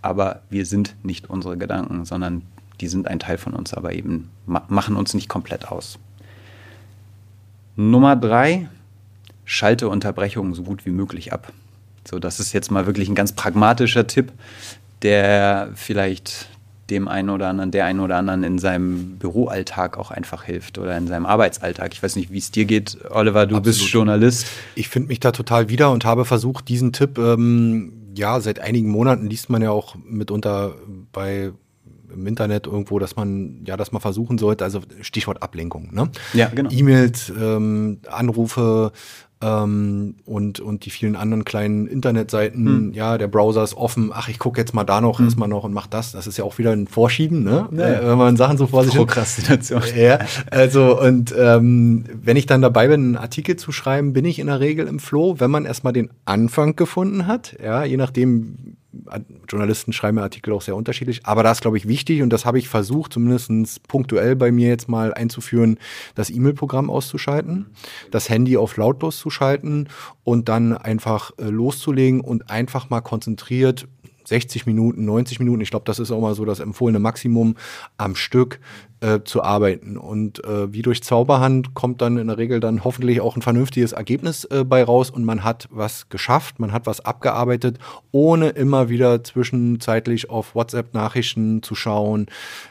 aber wir sind nicht unsere Gedanken, sondern die sind ein Teil von uns, aber eben ma machen uns nicht komplett aus. Nummer drei, schalte Unterbrechungen so gut wie möglich ab. So, das ist jetzt mal wirklich ein ganz pragmatischer Tipp, der vielleicht dem einen oder anderen, der einen oder anderen in seinem Büroalltag auch einfach hilft oder in seinem Arbeitsalltag. Ich weiß nicht, wie es dir geht, Oliver, du Absolut. bist Journalist. Ich finde mich da total wieder und habe versucht, diesen Tipp, ähm, ja, seit einigen Monaten liest man ja auch mitunter bei im Internet irgendwo, dass man, ja, dass man versuchen sollte, also Stichwort Ablenkung, ne? Ja, genau. E-Mails, ähm, Anrufe, ähm, und, und die vielen anderen kleinen Internetseiten, hm. ja, der Browser ist offen, ach, ich gucke jetzt mal da noch, hm. erstmal noch und mach das. Das ist ja auch wieder ein Vorschieben, ne? Ja. Äh, wenn man Sachen so vor sich Prokrastination. [LAUGHS] Ja, also und ähm, wenn ich dann dabei bin, einen Artikel zu schreiben, bin ich in der Regel im Flow, wenn man erstmal den Anfang gefunden hat, ja, je nachdem, Journalisten schreiben Artikel auch sehr unterschiedlich, aber da ist, glaube ich, wichtig und das habe ich versucht, zumindest punktuell bei mir jetzt mal einzuführen, das E-Mail-Programm auszuschalten, das Handy auf lautlos zu schalten und dann einfach äh, loszulegen und einfach mal konzentriert 60 Minuten, 90 Minuten, ich glaube, das ist auch mal so das empfohlene Maximum am Stück äh, zu arbeiten. Und äh, wie durch Zauberhand kommt dann in der Regel dann hoffentlich auch ein vernünftiges Ergebnis äh, bei raus und man hat was geschafft, man hat was abgearbeitet, ohne immer wieder zwischenzeitlich auf WhatsApp-Nachrichten zu schauen.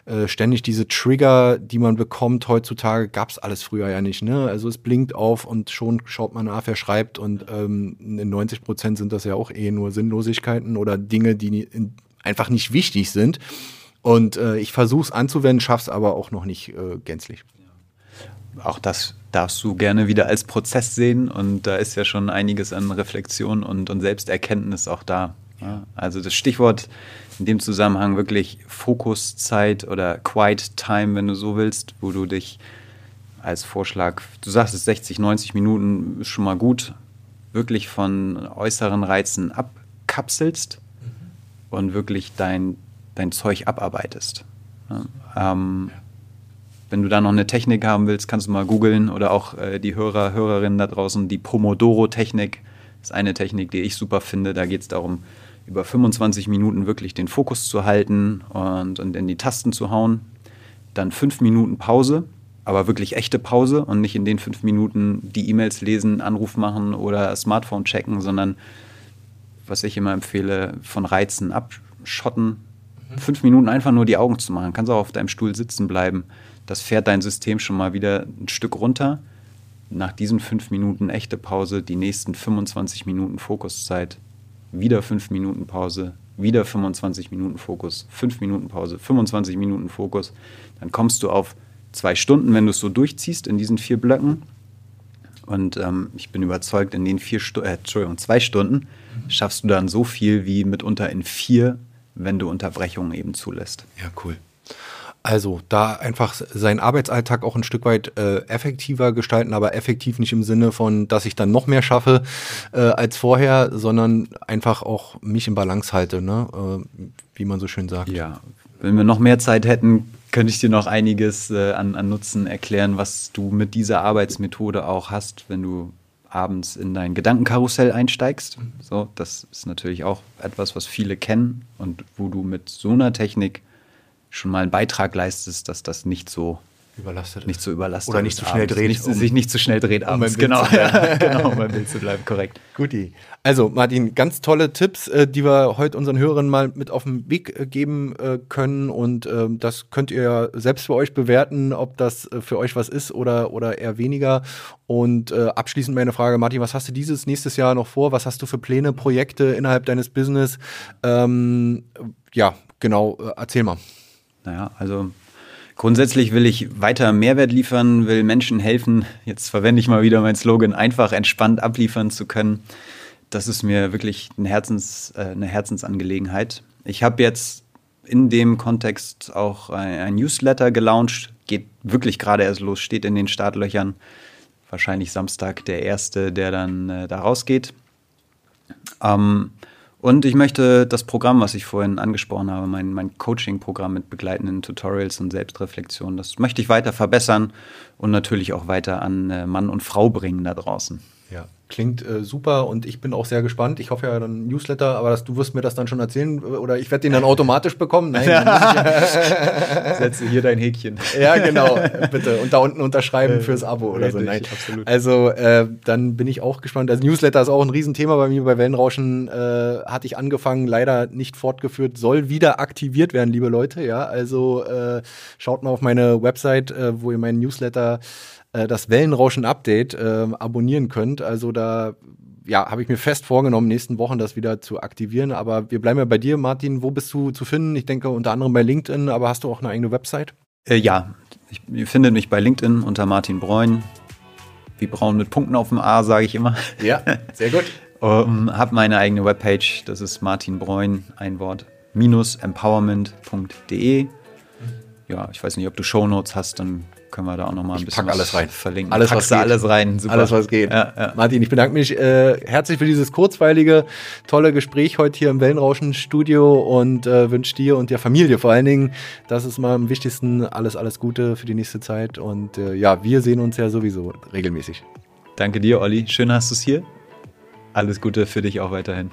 Äh, ständig diese Trigger, die man bekommt heutzutage, gab es alles früher ja nicht. Ne? Also es blinkt auf und schon schaut man nach, wer schreibt und ähm, in 90 Prozent sind das ja auch eh nur Sinnlosigkeiten oder Dinge, die einfach nicht wichtig sind. Und äh, ich versuche es anzuwenden, schaffe es aber auch noch nicht äh, gänzlich. Auch das darfst du gerne wieder als Prozess sehen und da ist ja schon einiges an Reflexion und, und Selbsterkenntnis auch da. Ja. Also das Stichwort in dem Zusammenhang wirklich Fokuszeit oder Quiet Time, wenn du so willst, wo du dich als Vorschlag, du sagst es 60, 90 Minuten ist schon mal gut, wirklich von äußeren Reizen abkapselst mhm. und wirklich dein dein Zeug abarbeitest. Ähm, wenn du da noch eine Technik haben willst, kannst du mal googeln oder auch äh, die Hörer, Hörerinnen da draußen, die Pomodoro-Technik ist eine Technik, die ich super finde. Da geht es darum, über 25 Minuten wirklich den Fokus zu halten und, und in die Tasten zu hauen. Dann fünf Minuten Pause, aber wirklich echte Pause und nicht in den fünf Minuten die E-Mails lesen, Anruf machen oder Smartphone checken, sondern was ich immer empfehle, von Reizen abschotten, fünf Minuten einfach nur die Augen zu machen. Kannst auch auf deinem Stuhl sitzen bleiben. Das fährt dein System schon mal wieder ein Stück runter. Nach diesen fünf Minuten echte Pause, die nächsten 25 Minuten Fokuszeit, wieder fünf Minuten Pause, wieder 25 Minuten Fokus, fünf Minuten Pause, 25 Minuten Fokus. Dann kommst du auf zwei Stunden, wenn du es so durchziehst in diesen vier Blöcken. Und ähm, ich bin überzeugt, in den vier Stunden, äh, Entschuldigung, zwei Stunden schaffst du dann so viel wie mitunter in vier wenn du Unterbrechungen eben zulässt. Ja, cool. Also da einfach seinen Arbeitsalltag auch ein Stück weit äh, effektiver gestalten, aber effektiv nicht im Sinne von, dass ich dann noch mehr schaffe äh, als vorher, sondern einfach auch mich in Balance halte, ne? Äh, wie man so schön sagt. Ja, wenn wir noch mehr Zeit hätten, könnte ich dir noch einiges äh, an, an Nutzen erklären, was du mit dieser Arbeitsmethode auch hast, wenn du abends in dein Gedankenkarussell einsteigst. So, das ist natürlich auch etwas, was viele kennen und wo du mit so einer Technik schon mal einen Beitrag leistest, dass das nicht so überlastet nicht so überlastet oder nicht zu so schnell dreht, nicht, um, sich nicht zu so schnell dreht abends. Um genau, [LAUGHS] genau, um beim Bild zu bleiben, korrekt. Guti. Also Martin, ganz tolle Tipps, äh, die wir heute unseren Hörern mal mit auf den Weg äh, geben äh, können und ähm, das könnt ihr ja selbst für euch bewerten, ob das für euch was ist oder oder eher weniger. Und abschließend meine Frage, Martin, was hast du dieses nächstes Jahr noch vor? Was hast du für Pläne, Projekte innerhalb deines Business? Ähm, ja, genau, erzähl mal. Naja, also Grundsätzlich will ich weiter Mehrwert liefern, will Menschen helfen. Jetzt verwende ich mal wieder mein Slogan, einfach entspannt abliefern zu können. Das ist mir wirklich ein Herzens, äh, eine Herzensangelegenheit. Ich habe jetzt in dem Kontext auch ein, Newsletter gelauncht. Geht wirklich gerade erst los, steht in den Startlöchern. Wahrscheinlich Samstag der erste, der dann äh, da rausgeht. Ähm, und ich möchte das Programm, was ich vorhin angesprochen habe, mein, mein Coaching-Programm mit begleitenden Tutorials und Selbstreflexion, das möchte ich weiter verbessern und natürlich auch weiter an äh, Mann und Frau bringen da draußen. Ja, Klingt äh, super und ich bin auch sehr gespannt. Ich hoffe ja dann Newsletter, aber das, du wirst mir das dann schon erzählen oder ich werde den dann automatisch bekommen. Nein, [LAUGHS] [LAUGHS] setze hier dein Häkchen. Ja, genau, [LAUGHS] bitte. Und da unten unterschreiben äh, fürs Abo oder so. Nein, absolut. Also äh, dann bin ich auch gespannt. Also Newsletter ist auch ein Riesenthema bei mir. Bei Wellenrauschen äh, hatte ich angefangen, leider nicht fortgeführt, soll wieder aktiviert werden, liebe Leute. Ja, also äh, schaut mal auf meine Website, äh, wo ihr meinen Newsletter äh, das Wellenrauschen-Update äh, abonnieren könnt. Also da ja, habe ich mir fest vorgenommen, nächsten Wochen das wieder zu aktivieren. Aber wir bleiben ja bei dir, Martin. Wo bist du zu finden? Ich denke unter anderem bei LinkedIn, aber hast du auch eine eigene Website? Äh, ja, ich, ihr findet mich bei LinkedIn unter Martin Bräun. Wie braun mit Punkten auf dem A, sage ich immer. Ja, sehr gut. um, [LAUGHS] hab meine eigene Webpage, das ist Martin Bräun, ein Wort, minus empowerment.de. Ja, ich weiß nicht, ob du Shownotes hast, dann können wir da auch nochmal ein ich bisschen pack alles rein. verlinken. Alles, was geht. alles rein. Super. Alles, was geht. Ja, ja. Martin, ich bedanke mich äh, herzlich für dieses kurzweilige, tolle Gespräch heute hier im Wellenrauschen-Studio und äh, wünsche dir und der Familie vor allen Dingen, das ist mal am wichtigsten, alles, alles Gute für die nächste Zeit. Und äh, ja, wir sehen uns ja sowieso regelmäßig. Danke dir, Olli. Schön hast du es hier. Alles Gute für dich auch weiterhin.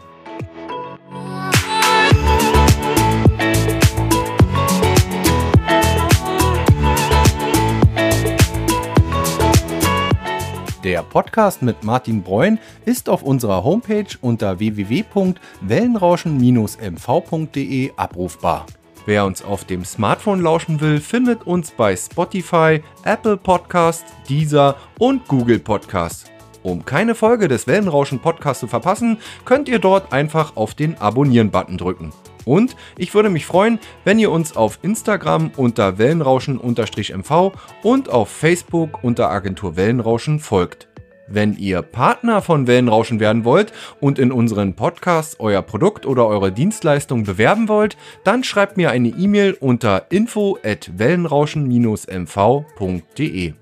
Der Podcast mit Martin Breun ist auf unserer Homepage unter www.wellenrauschen-mv.de abrufbar. Wer uns auf dem Smartphone lauschen will, findet uns bei Spotify, Apple Podcasts, Deezer und Google Podcasts. Um keine Folge des Wellenrauschen Podcasts zu verpassen, könnt ihr dort einfach auf den Abonnieren-Button drücken. Und ich würde mich freuen, wenn ihr uns auf Instagram unter Wellenrauschen-MV und auf Facebook unter Agentur Wellenrauschen folgt. Wenn ihr Partner von Wellenrauschen werden wollt und in unseren Podcasts euer Produkt oder eure Dienstleistung bewerben wollt, dann schreibt mir eine E-Mail unter info at wellenrauschen-mv.de.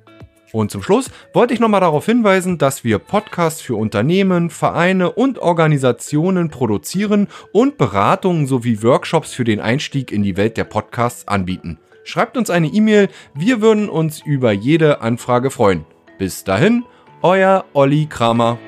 Und zum Schluss wollte ich nochmal darauf hinweisen, dass wir Podcasts für Unternehmen, Vereine und Organisationen produzieren und Beratungen sowie Workshops für den Einstieg in die Welt der Podcasts anbieten. Schreibt uns eine E-Mail, wir würden uns über jede Anfrage freuen. Bis dahin, euer Olli Kramer.